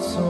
so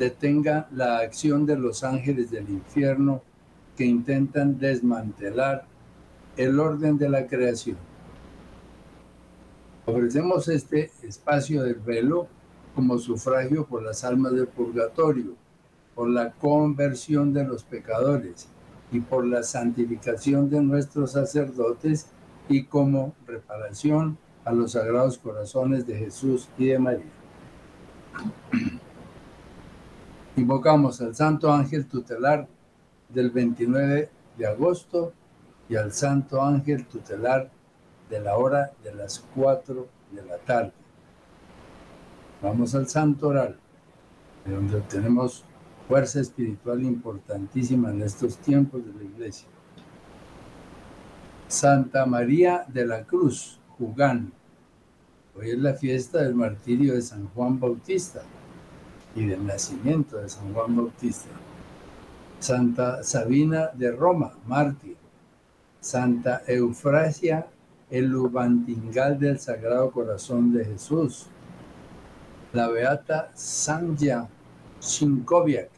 detenga la acción de los ángeles del infierno que intentan desmantelar el orden de la creación. Ofrecemos este espacio del velo como sufragio por las almas del purgatorio, por la conversión de los pecadores y por la santificación de nuestros sacerdotes y como reparación a los sagrados corazones de Jesús y de María. Invocamos al Santo Ángel Tutelar del 29 de agosto y al Santo Ángel Tutelar de la hora de las 4 de la tarde. Vamos al Santo Oral, de donde tenemos fuerza espiritual importantísima en estos tiempos de la Iglesia. Santa María de la Cruz, Jugán. Hoy es la fiesta del martirio de San Juan Bautista y del nacimiento de San Juan Bautista. Santa Sabina de Roma, mártir. Santa Eufrasia, el Ubantingal del Sagrado Corazón de Jesús. La Beata Sanja Shinkoviak.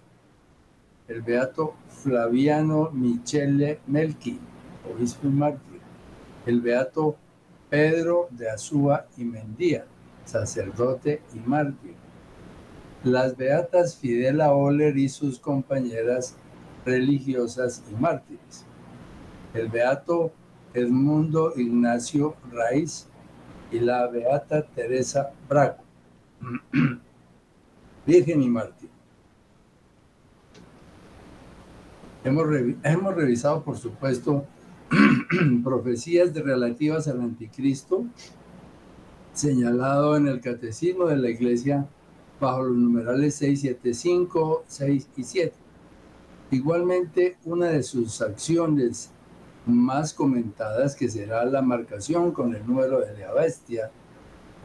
El Beato Flaviano Michele Melki, obispo y mártir. El Beato Pedro de Azúa y Mendía, sacerdote y mártir. Las beatas Fidela Oller y sus compañeras religiosas y mártires. El beato Edmundo Ignacio Raiz y la beata Teresa Braco. Virgen y mártir. Hemos, hemos revisado, por supuesto, profecías de relativas al anticristo, señalado en el catecismo de la iglesia bajo los numerales 675, 6 y 7. Igualmente, una de sus acciones más comentadas, que será la marcación con el número de la bestia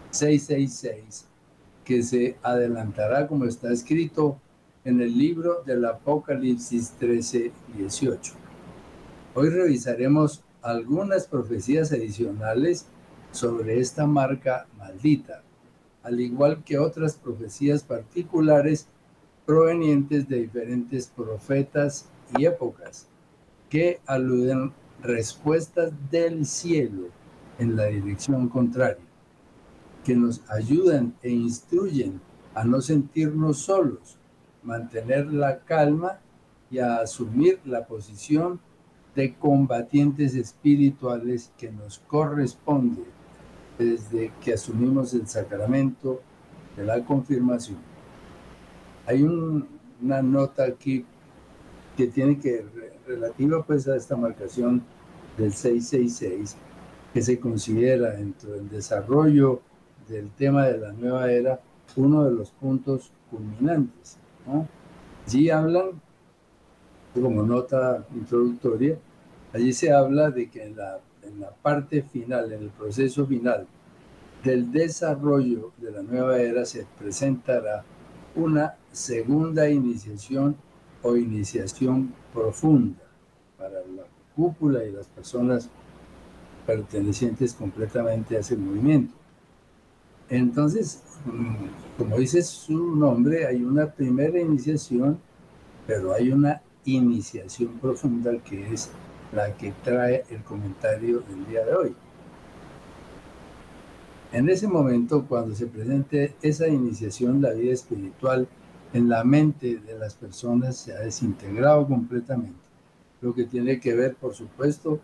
666, que se adelantará como está escrito en el libro del Apocalipsis 13, 18. Hoy revisaremos algunas profecías adicionales sobre esta marca maldita, al igual que otras profecías particulares provenientes de diferentes profetas y épocas que aluden respuestas del cielo en la dirección contraria, que nos ayudan e instruyen a no sentirnos solos, mantener la calma y a asumir la posición de combatientes espirituales que nos corresponde desde que asumimos el sacramento de la confirmación. Hay una nota aquí que tiene que relativa pues a esta marcación del 666 que se considera dentro del desarrollo del tema de la nueva era uno de los puntos culminantes. Allí hablan, como nota introductoria, Allí se habla de que en la, en la parte final, en el proceso final del desarrollo de la nueva era, se presentará una segunda iniciación o iniciación profunda para la cúpula y las personas pertenecientes completamente a ese movimiento. Entonces, mm, como dice su nombre, hay una primera iniciación, pero hay una iniciación profunda que es la que trae el comentario del día de hoy. En ese momento, cuando se presente esa iniciación, la vida espiritual en la mente de las personas se ha desintegrado completamente. Lo que tiene que ver, por supuesto,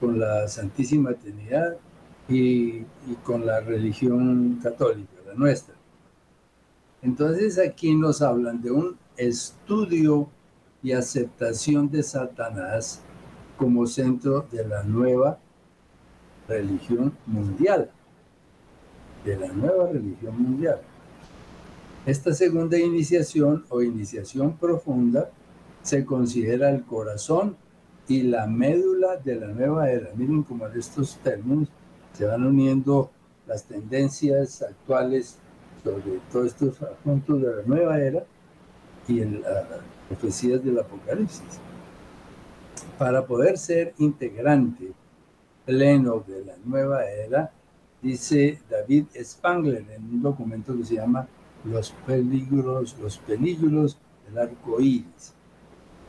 con la Santísima Trinidad y, y con la religión católica, la nuestra. Entonces aquí nos hablan de un estudio y aceptación de Satanás como centro de la nueva religión mundial. De la nueva religión mundial. Esta segunda iniciación o iniciación profunda se considera el corazón y la médula de la nueva era. Miren cómo en estos términos se van uniendo las tendencias actuales sobre todos estos asuntos de la nueva era y las profecías del Apocalipsis. Para poder ser integrante pleno de la nueva era, dice David Spangler en un documento que se llama Los peligros, los peligros del arco iris.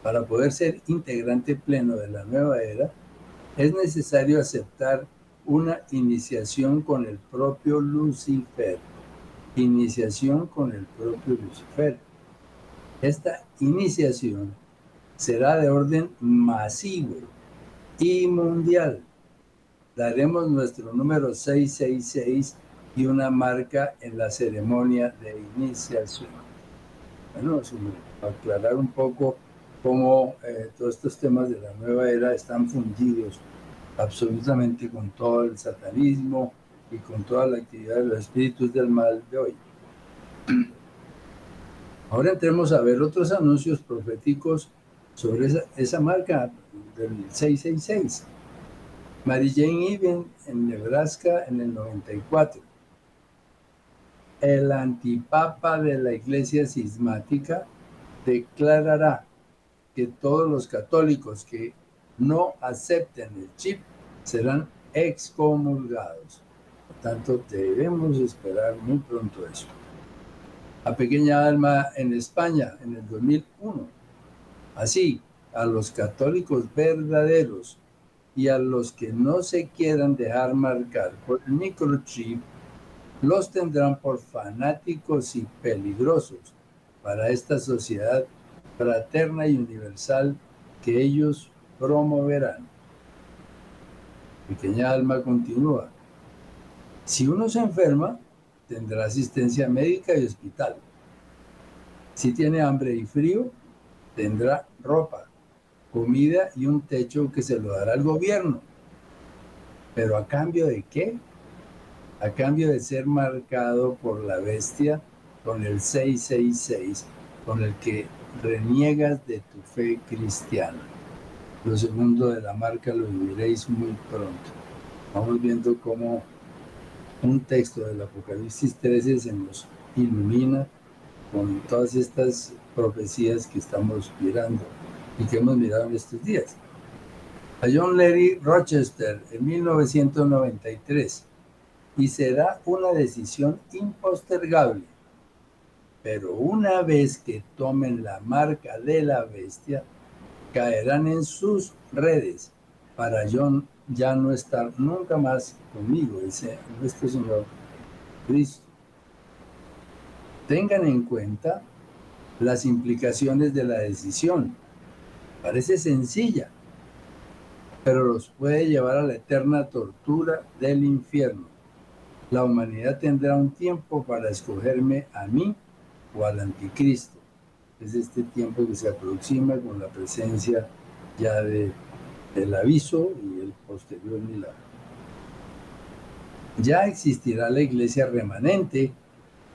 Para poder ser integrante pleno de la nueva era, es necesario aceptar una iniciación con el propio Lucifer. Iniciación con el propio Lucifer. Esta iniciación será de orden masivo y mundial. Daremos nuestro número 666 y una marca en la ceremonia de iniciación. Bueno, aclarar un poco cómo eh, todos estos temas de la nueva era están fundidos absolutamente con todo el satanismo y con toda la actividad de los espíritus del mal de hoy. Ahora entremos a ver otros anuncios proféticos sobre esa, marca del 666. Mary Jane Even en Nebraska en el 94. El antipapa de la iglesia cismática declarará que todos los católicos que no acepten el chip serán excomulgados. Por tanto, debemos esperar muy pronto eso. La pequeña alma en España en el 2001. Así, a los católicos verdaderos y a los que no se quieran dejar marcar por el microchip, los tendrán por fanáticos y peligrosos para esta sociedad fraterna y universal que ellos promoverán. Pequeña alma continúa. Si uno se enferma, tendrá asistencia médica y hospital. Si tiene hambre y frío, tendrá ropa, comida y un techo que se lo dará el gobierno. Pero a cambio de qué? A cambio de ser marcado por la bestia con el 666, con el que reniegas de tu fe cristiana. Lo segundo de la marca lo viviréis muy pronto. Vamos viendo cómo un texto del Apocalipsis 13 se nos ilumina con todas estas profecías que estamos mirando y que hemos mirado en estos días. A John Larry Rochester en 1993 y será una decisión impostergable pero una vez que tomen la marca de la bestia, caerán en sus redes para yo ya no estar nunca más conmigo, dice nuestro Señor Cristo. Tengan en cuenta las implicaciones de la decisión. Parece sencilla, pero los puede llevar a la eterna tortura del infierno. La humanidad tendrá un tiempo para escogerme a mí o al anticristo. Es este tiempo que se aproxima con la presencia ya de, del aviso y el posterior milagro. Ya existirá la iglesia remanente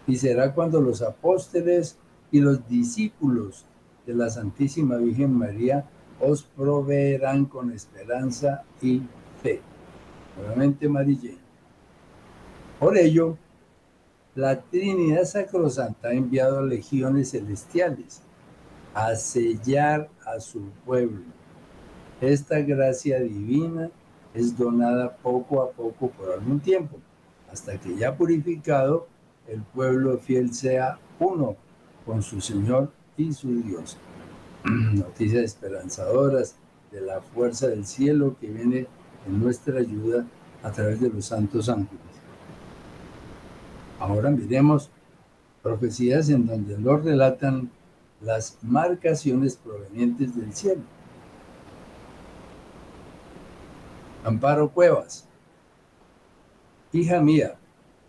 y será cuando los apóstoles y los discípulos de la Santísima Virgen María os proveerán con esperanza y fe. Nuevamente María. Por ello, la Trinidad Sacrosanta ha enviado legiones celestiales a sellar a su pueblo. Esta gracia divina es donada poco a poco por algún tiempo, hasta que ya purificado, el pueblo fiel sea uno con su Señor y su Dios. Noticias esperanzadoras de la fuerza del cielo que viene en nuestra ayuda a través de los santos ángeles. Ahora miremos profecías en donde nos relatan las marcaciones provenientes del cielo. Amparo Cuevas. Hija mía,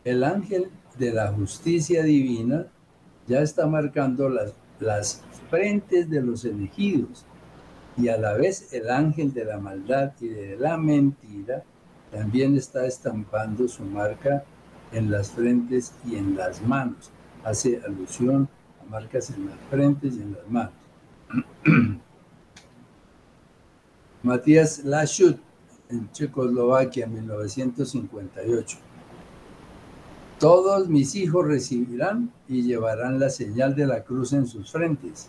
el ángel de la justicia divina ya está marcando las, las frentes de los elegidos y a la vez el ángel de la maldad y de la mentira también está estampando su marca en las frentes y en las manos. Hace alusión a marcas en las frentes y en las manos. Matías Lashut, en Checoslovaquia, 1958. Todos mis hijos recibirán y llevarán la señal de la cruz en sus frentes.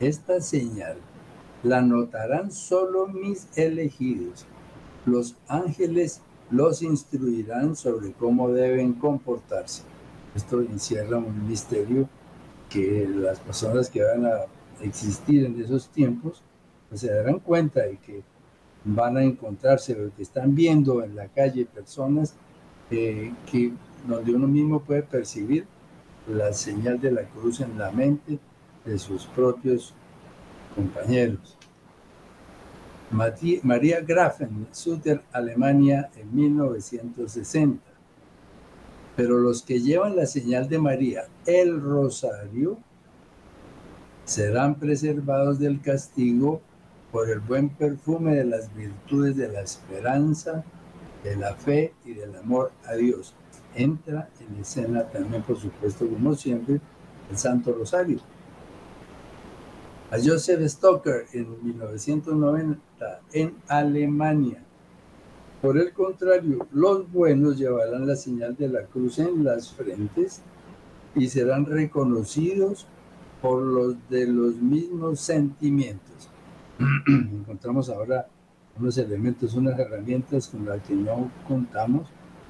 Esta señal la notarán solo mis elegidos. Los ángeles los instruirán sobre cómo deben comportarse. Esto encierra un misterio que las personas que van a existir en esos tiempos pues se darán cuenta de que van a encontrarse o que están viendo en la calle personas eh, que donde uno mismo puede percibir la señal de la cruz en la mente de sus propios compañeros. María Grafen, Sutter, Alemania, en 1960. Pero los que llevan la señal de María, el rosario, serán preservados del castigo por el buen perfume de las virtudes de la esperanza, de la fe y del amor a Dios. Entra en escena también, por supuesto, como siempre, el Santo Rosario a Joseph Stoker en 1990 en Alemania. Por el contrario, los buenos llevarán la señal de la cruz en las frentes y serán reconocidos por los de los mismos sentimientos. Encontramos ahora unos elementos, unas herramientas con las que no contamos.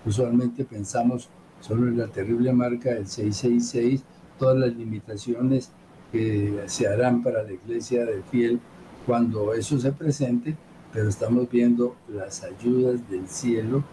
Usualmente pensamos solo en la terrible marca del 666, todas las limitaciones que se harán para la iglesia de fiel cuando eso se presente, pero estamos viendo las ayudas del cielo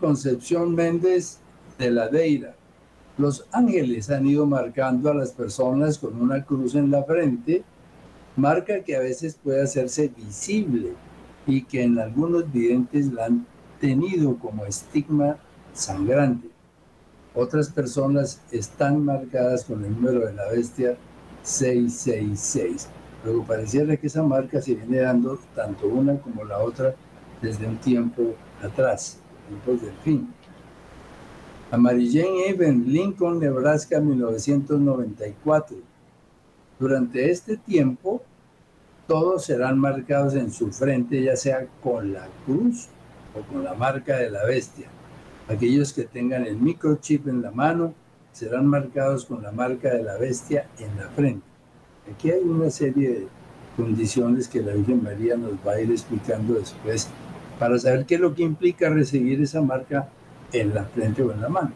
Concepción Méndez de la Deira. Los ángeles han ido marcando a las personas con una cruz en la frente, marca que a veces puede hacerse visible y que en algunos videntes la han tenido como estigma sangrante. Otras personas están marcadas con el número de la bestia 666. Luego pareciera que esa marca se viene dando tanto una como la otra desde un tiempo atrás del fin. A Mary Jane Even, Lincoln, Nebraska, 1994. Durante este tiempo, todos serán marcados en su frente, ya sea con la cruz o con la marca de la bestia. Aquellos que tengan el microchip en la mano serán marcados con la marca de la bestia en la frente. Aquí hay una serie de condiciones que la Virgen María nos va a ir explicando después para saber qué es lo que implica recibir esa marca en la frente o en la mano.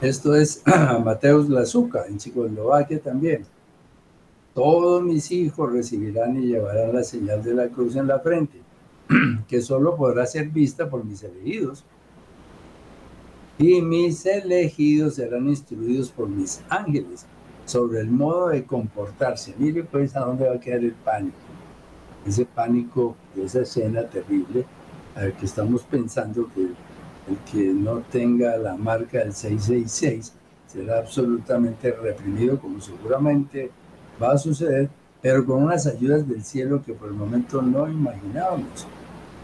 Esto es Mateus Lazuca, en Checoslovaquia también. Todos mis hijos recibirán y llevarán la señal de la cruz en la frente, que solo podrá ser vista por mis elegidos. Y mis elegidos serán instruidos por mis ángeles sobre el modo de comportarse. Mire pues a dónde va a quedar el pánico ese pánico, esa escena terrible, a que estamos pensando que el que no tenga la marca del 666 será absolutamente reprimido, como seguramente va a suceder, pero con unas ayudas del cielo que por el momento no imaginábamos,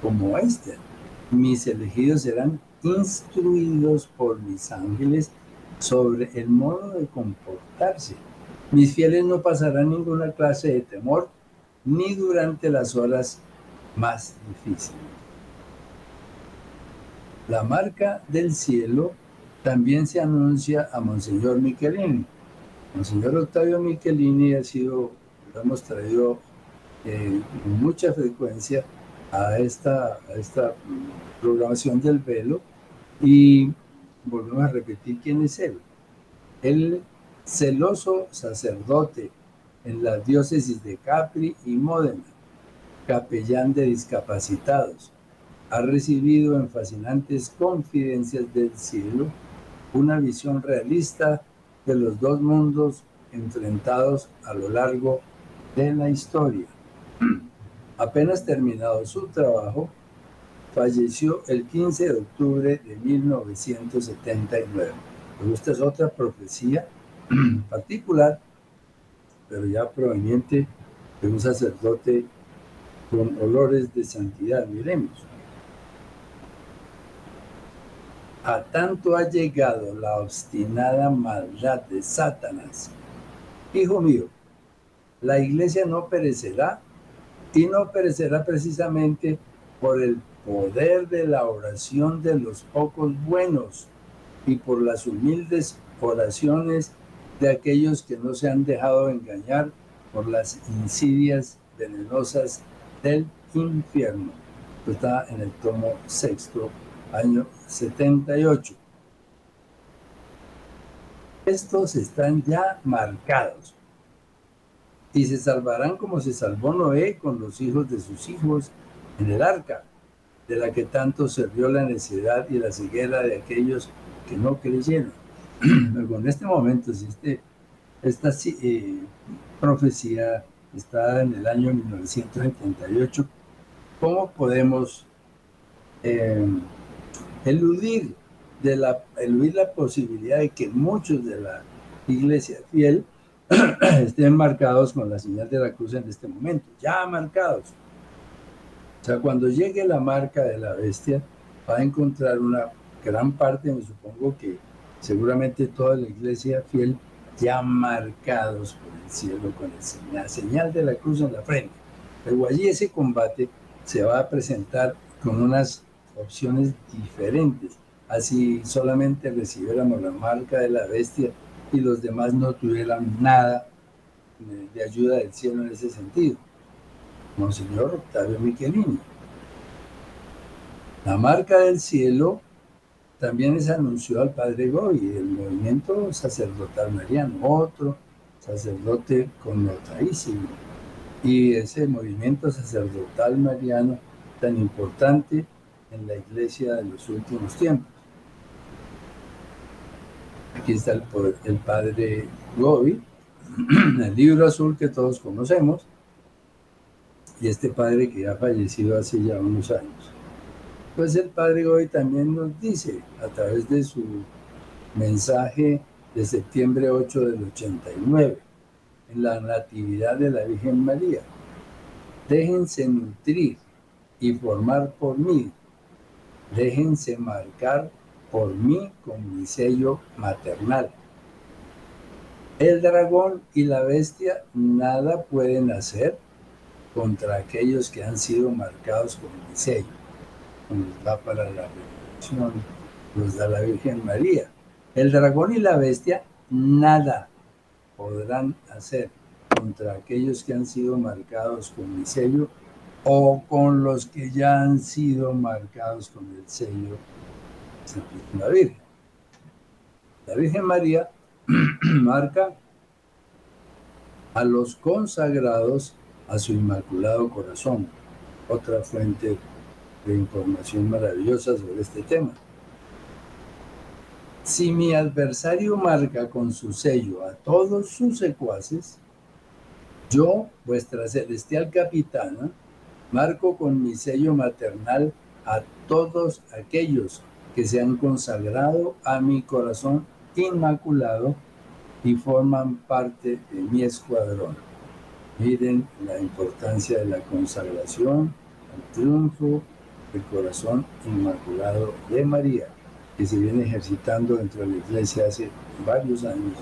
como este. mis elegidos serán instruidos por mis ángeles sobre el modo de comportarse. Mis fieles no pasarán ninguna clase de temor ni durante las horas más difíciles. La marca del cielo también se anuncia a Monseñor Michelini. Monseñor Octavio Michelini ha sido, lo hemos traído eh, con mucha frecuencia a esta, a esta programación del velo y volvemos a repetir quién es él. El celoso sacerdote en la diócesis de Capri y Módena, capellán de discapacitados, ha recibido en fascinantes confidencias del cielo una visión realista de los dos mundos enfrentados a lo largo de la historia. Apenas terminado su trabajo, falleció el 15 de octubre de 1979. Esta es otra profecía particular, pero ya proveniente de un sacerdote con olores de santidad. Miremos. A tanto ha llegado la obstinada maldad de Satanás. Hijo mío, la iglesia no perecerá y no perecerá precisamente por el poder de la oración de los pocos buenos y por las humildes oraciones de aquellos que no se han dejado engañar por las insidias venenosas del infierno. Está en el tomo sexto, año 78. Estos están ya marcados y se salvarán como se salvó Noé con los hijos de sus hijos en el arca, de la que tanto sirvió la necesidad y la ceguera de aquellos que no creyeron. Pero en este momento, si este, esta eh, profecía está en el año 1978, ¿cómo podemos eh, eludir, de la, eludir la posibilidad de que muchos de la iglesia fiel estén marcados con la señal de la cruz en este momento, ya marcados. O sea, cuando llegue la marca de la bestia, va a encontrar una gran parte, me supongo que seguramente toda la iglesia fiel, ya marcados por el cielo con la señal de la cruz en la frente. Pero allí ese combate se va a presentar con unas opciones diferentes. Así solamente recibiéramos la marca de la bestia y los demás no tuvieran nada de ayuda del cielo en ese sentido. Monseñor Octavio Michelini. La marca del cielo también se anunció al padre Goy, el movimiento sacerdotal mariano, otro sacerdote connotadísimo. Y ese movimiento sacerdotal mariano tan importante en la iglesia de los últimos tiempos. Aquí está el, el padre Gobi, el libro azul que todos conocemos, y este padre que ha fallecido hace ya unos años. Pues el padre Gobi también nos dice a través de su mensaje de septiembre 8 del 89, en la Natividad de la Virgen María, déjense nutrir y formar por mí, déjense marcar por mí con mi sello maternal. El dragón y la bestia nada pueden hacer contra aquellos que han sido marcados con mi sello. Nos da para la revelación, nos da la Virgen María. El dragón y la bestia nada podrán hacer contra aquellos que han sido marcados con mi sello o con los que ya han sido marcados con el sello la Virgen. La Virgen María marca a los consagrados a su inmaculado corazón, otra fuente información maravillosa sobre este tema. Si mi adversario marca con su sello a todos sus secuaces, yo, vuestra celestial capitana, marco con mi sello maternal a todos aquellos que se han consagrado a mi corazón inmaculado y forman parte de mi escuadrón. Miren la importancia de la consagración, el triunfo el corazón inmaculado de María, que se viene ejercitando dentro de la iglesia hace varios años.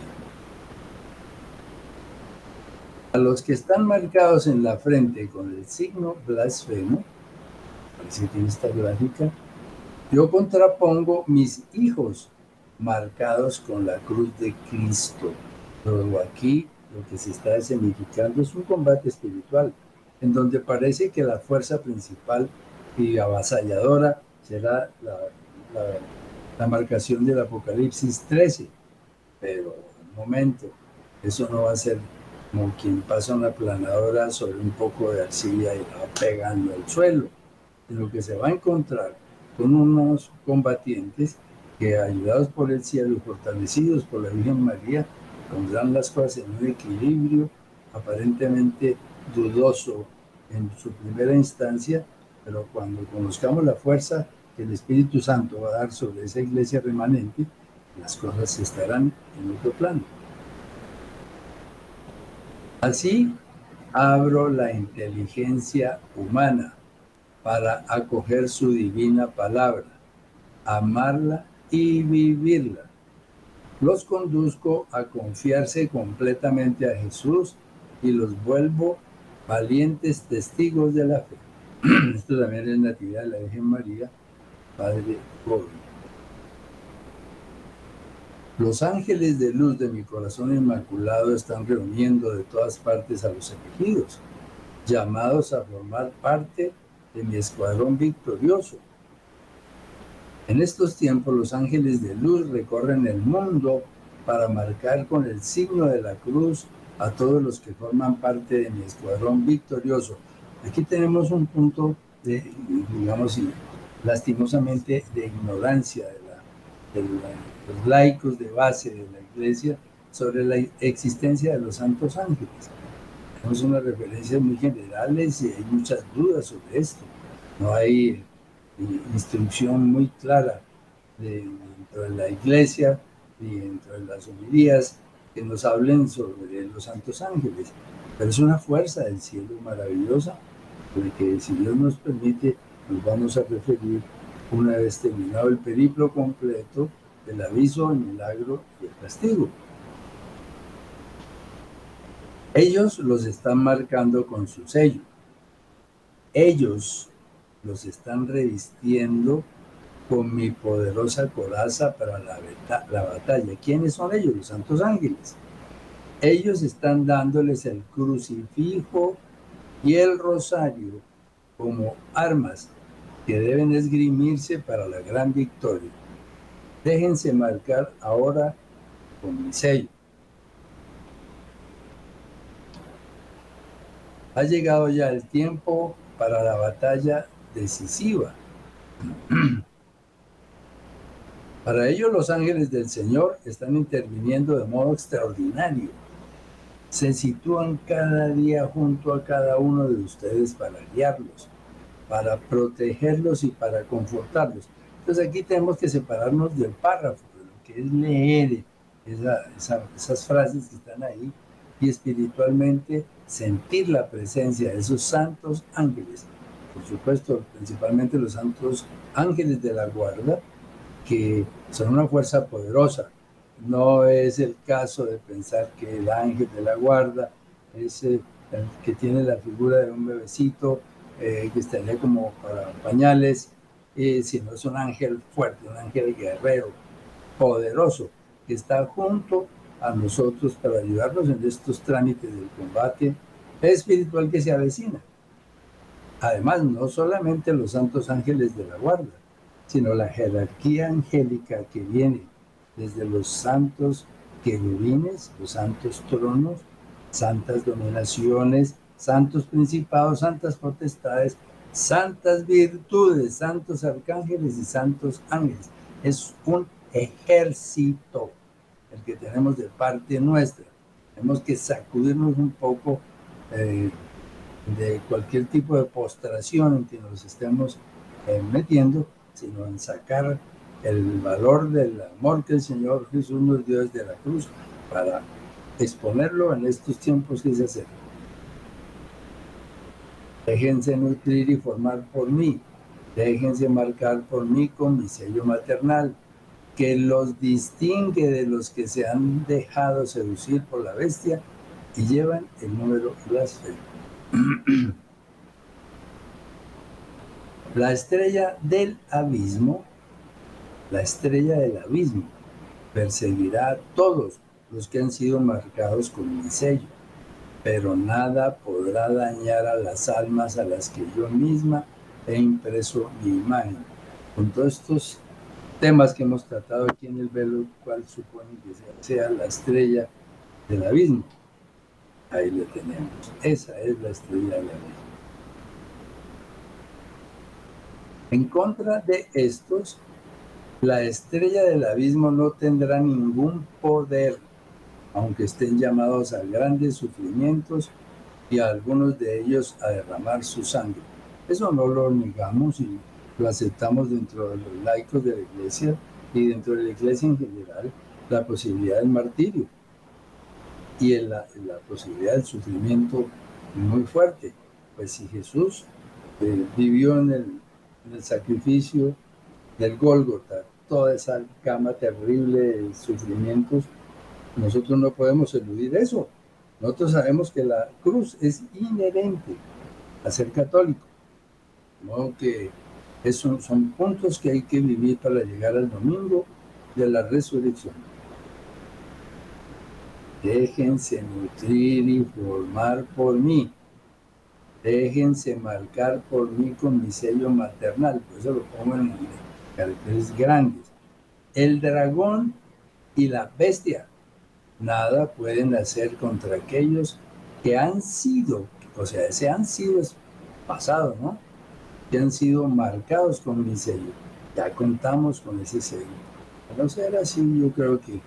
A los que están marcados en la frente con el signo blasfemo, parece que en esta gráfica, yo contrapongo mis hijos marcados con la cruz de Cristo. Luego aquí lo que se está escenificando es un combate espiritual, en donde parece que la fuerza principal y avasalladora será la, la, marcación del Apocalipsis 13. Pero, un momento, eso no va a ser como quien pasa una planadora sobre un poco de arcilla y va pegando al suelo, sino que se va a encontrar con unos combatientes que ayudados por el cielo y fortalecidos por la Virgen María, pondrán las cosas en un equilibrio aparentemente dudoso en su primera instancia, pero cuando conozcamos la fuerza que el Espíritu Santo va a dar sobre esa iglesia remanente, las cosas estarán en otro plano. Así abro la inteligencia humana para acoger su divina palabra, amarla y vivirla. Los conduzco a confiarse completamente a Jesús y los vuelvo valientes testigos de la fe. Esto también es natividad de la Virgen María, Padre Joven. Los ángeles de luz de mi corazón inmaculado están reuniendo de todas partes a los elegidos, llamados a formar parte de mi escuadrón victorioso en estos tiempos los ángeles de luz recorren el mundo para marcar con el signo de la cruz a todos los que forman parte de mi escuadrón victorioso. Aquí tenemos un punto de, digamos, lastimosamente, de ignorancia de, los laicos de base de la iglesia sobre la existencia de los santos ángeles. Tenemos unas referencias muy generales y hay muchas dudas sobre esto. No hay instrucción muy clara dentro de la iglesia y dentro de las homilías que nos hablen sobre los santos ángeles. Pero es una fuerza del cielo maravillosa, porque si Dios nos permite, nos vamos a referir una vez terminado el periplo completo del aviso, el milagro y el castigo. Ellos los están marcando con su sello. Ellos los están revistiendo con mi poderosa coraza para la, la, batalla. ¿Quiénes son ellos? Los santos ángeles. Ellos están dándoles el crucifijo y el rosario como armas que deben esgrimirse para la gran victoria. Déjense marcar ahora con mi sello. Ha llegado ya el tiempo para la batalla decisiva. Para ello los ángeles del Señor están interviniendo de modo extraordinario. Se sitúan cada día junto a cada uno de ustedes para guiarlos, para protegerlos y para confortarlos. Entonces aquí tenemos que separarnos del párrafo, de lo que es leer esas frases que están ahí y espiritualmente sentir la presencia de esos santos ángeles por supuesto, principalmente los santos ángeles de la guarda, que son una fuerza poderosa. No es el caso de pensar que el ángel de la guarda es el que tiene la figura de un bebecito eh, que estaría como para pañales, sino es un ángel fuerte, un ángel guerrero, poderoso, que está junto a nosotros para ayudarnos en estos trámites del combate espiritual que se avecina. Además, no solamente los santos ángeles de la guarda, sino la jerarquía angélica que viene desde los santos querubines, los santos tronos, santas dominaciones, santos principados, santas potestades, santas virtudes, santos arcángeles y santos ángeles. Es un ejército el que tenemos de parte nuestra. Tenemos que sacudirnos un poco eh, de cualquier tipo de postración en que nos estemos eh, metiendo, sino en sacar el valor del amor que el Señor Jesús nos dio desde la cruz para exponerlo en estos tiempos que se acercan. Déjense nutrir y formar por mí. Déjense marcar por mí con mi sello maternal, que los distingue de los que se han dejado seducir por la bestia y llevan el número blasfemo. La estrella del abismo, la estrella del abismo, perseguirá a todos los que han sido marcados con mi sello, pero nada podrá dañar a las almas a las que yo misma he impreso mi imagen. Con todos estos temas que hemos tratado aquí en el velo, cuál supone que sea la estrella del abismo. Ahí lo tenemos. Esa es la estrella del abismo. En contra de estos, la estrella del abismo no tendrá ningún poder, aunque estén llamados a grandes sufrimientos y a algunos de ellos a derramar su sangre. Eso no lo negamos y lo aceptamos dentro de los laicos de la iglesia y dentro de la iglesia en general, la posibilidad del martirio y la, posibilidad del sufrimiento muy fuerte. Pues si Jesús eh, vivió en el sacrificio del Gólgota, toda esa cama terrible sufrimientos, nosotros no podemos eludir eso. Nosotros sabemos que la cruz es inherente a ser católico. ¿no? Que eso son puntos que hay que vivir para llegar al domingo de la resurrección. Déjense nutrir y formar por mí déjense marcar por mí con mi sello maternal, por eso lo pongo en caracteres grandes. El dragón y la bestia nada pueden hacer contra aquellos que han sido, o sea, se han sido pasado, ¿no? Que han sido marcados con mi sello. Ya contamos con ese sello. no ser así, yo creo que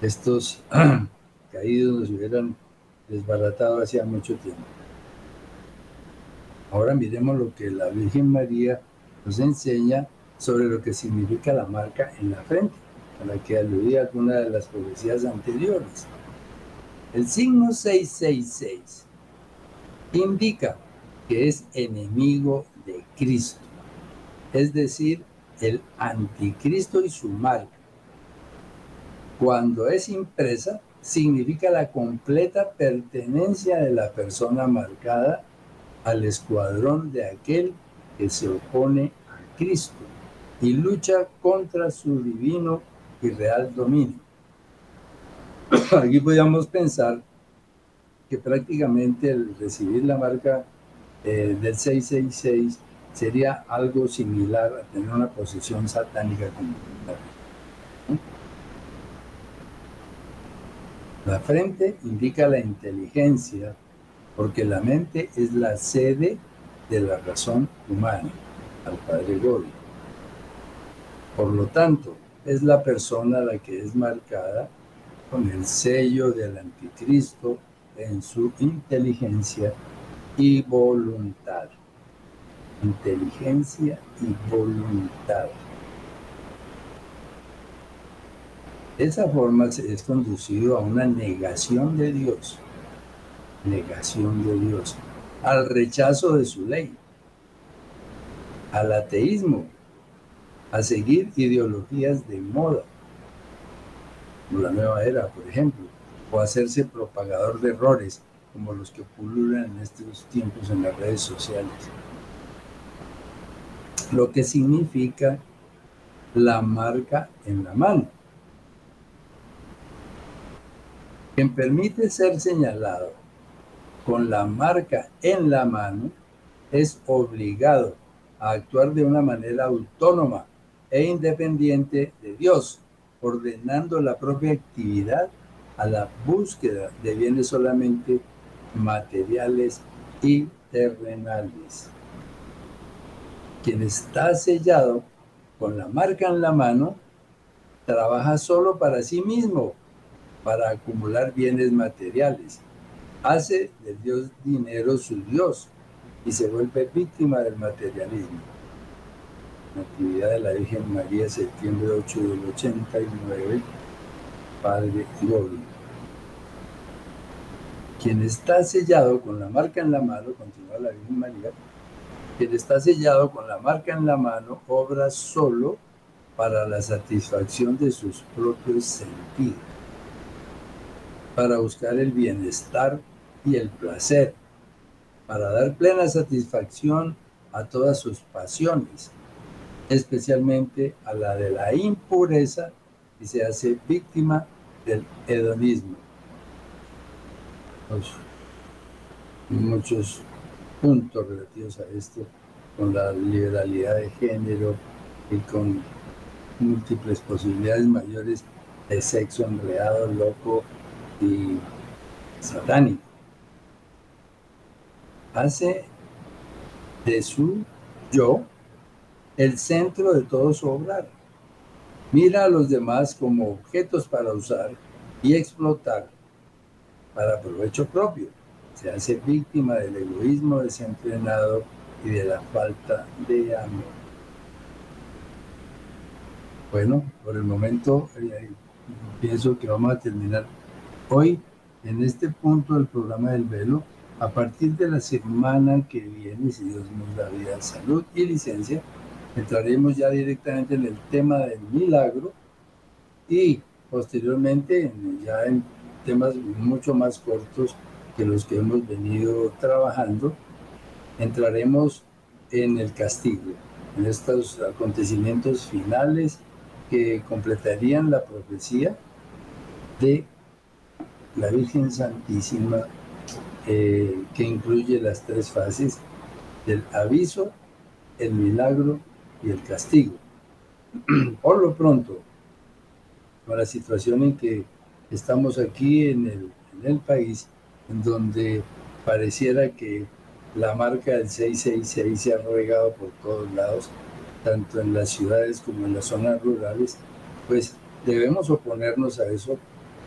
estos caídos nos hubieran desbaratado hacía mucho tiempo. Ahora miremos lo que la Virgen María nos enseña sobre lo que significa la marca en la frente, a la que aludía alguna de las profecías anteriores. El signo 666 indica que es enemigo de Cristo, es decir, el anticristo y su marca. Cuando es impresa, significa la completa pertenencia de la persona marcada al escuadrón de aquel que se opone a Cristo y lucha contra su divino y real dominio. Aquí podríamos pensar que prácticamente el recibir la marca eh, del 666 sería algo similar a tener una posición satánica La frente indica la inteligencia, porque la mente es la sede de la razón humana, al Padre Gori. Por lo tanto, es la persona la que es marcada con el sello del anticristo en su inteligencia y voluntad. Inteligencia y voluntad. De esa forma es conducido a una negación de Dios negación de Dios, al rechazo de su ley, al ateísmo, a seguir ideologías de moda, como la nueva era, por ejemplo, o hacerse propagador de errores, como los que pululan en estos tiempos en las redes sociales. Lo que significa la marca en la mano. Quien permite ser señalado con la marca en la mano, es obligado a actuar de una manera autónoma e independiente de Dios, ordenando la propia actividad a la búsqueda de bienes solamente materiales y terrenales. Quien está sellado con la marca en la mano, trabaja solo para sí mismo, para acumular bienes materiales hace del Dios dinero su Dios y se vuelve víctima del materialismo. Natividad de la Virgen María, septiembre 8 del 89, Padre Gloria. Quien está sellado con la marca en la mano, continúa la Virgen María, Quien está sellado con la marca en la mano obra solo para la satisfacción de sus propios sentidos, para buscar el bienestar y el placer, para dar plena satisfacción a todas sus pasiones, especialmente a la de la impureza y se hace víctima del hedonismo. Pues, muchos puntos relativos a esto, con la liberalidad de género y con múltiples posibilidades mayores de sexo enredado, loco y satánico. Hace de su yo el centro de todo su obrar. Mira a los demás como objetos para usar y explotar para provecho propio. Se hace víctima del egoísmo desenfrenado y de la falta de amor. Bueno, por el momento eh, pienso que vamos a terminar hoy en este punto del programa del velo. A partir de la semana que viene, si Dios nos da vida, salud y licencia, entraremos ya directamente en el tema del milagro y posteriormente ya en temas mucho más cortos que los que hemos venido trabajando, entraremos en el castigo, en estos acontecimientos finales que completarían la profecía de la Virgen Santísima, eh, que incluye las tres fases del aviso, el milagro y el castigo. Por lo pronto, con la situación en que estamos aquí en el, en el país, en donde pareciera que la marca del 666 se ha regado por todos lados, tanto en las ciudades como en las zonas rurales, pues debemos oponernos a eso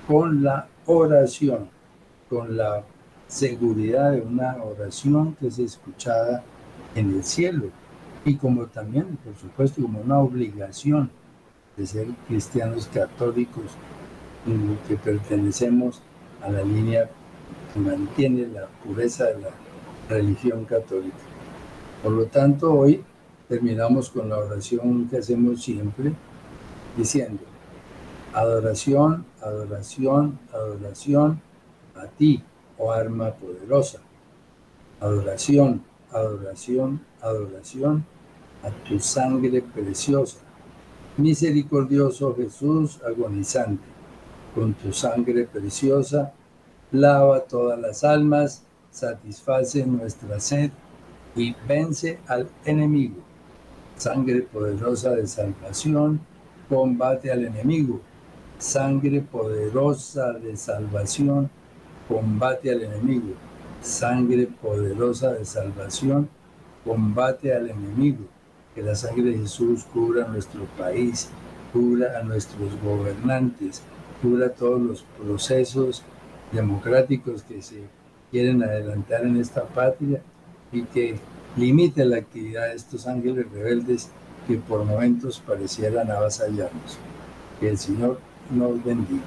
con la oración, con la seguridad de una oración que es escuchada en el cielo y como también, por supuesto, como una obligación de ser cristianos católicos que pertenecemos a la línea que mantiene la pureza de la religión católica. Por lo tanto, hoy terminamos con la oración que hacemos siempre, diciendo, adoración, adoración, adoración a ti, oh arma poderosa. Adoración, adoración, adoración a tu sangre preciosa. Misericordioso Jesús agonizante, con tu sangre preciosa, lava todas las almas, satisface nuestra sed y vence al enemigo Sangre poderosa de salvación, combate al enemigo. Sangre poderosa de salvación, combate al enemigo. Sangre poderosa de salvación, combate al enemigo. Que la sangre de Jesús cubra nuestro país, cubra a nuestros gobernantes, cubra todos los procesos democráticos que se quieren adelantar en esta patria y que limite la actividad de estos ángeles rebeldes que por momentos parecieran avasallarnos. Que el Señor nos bendiga.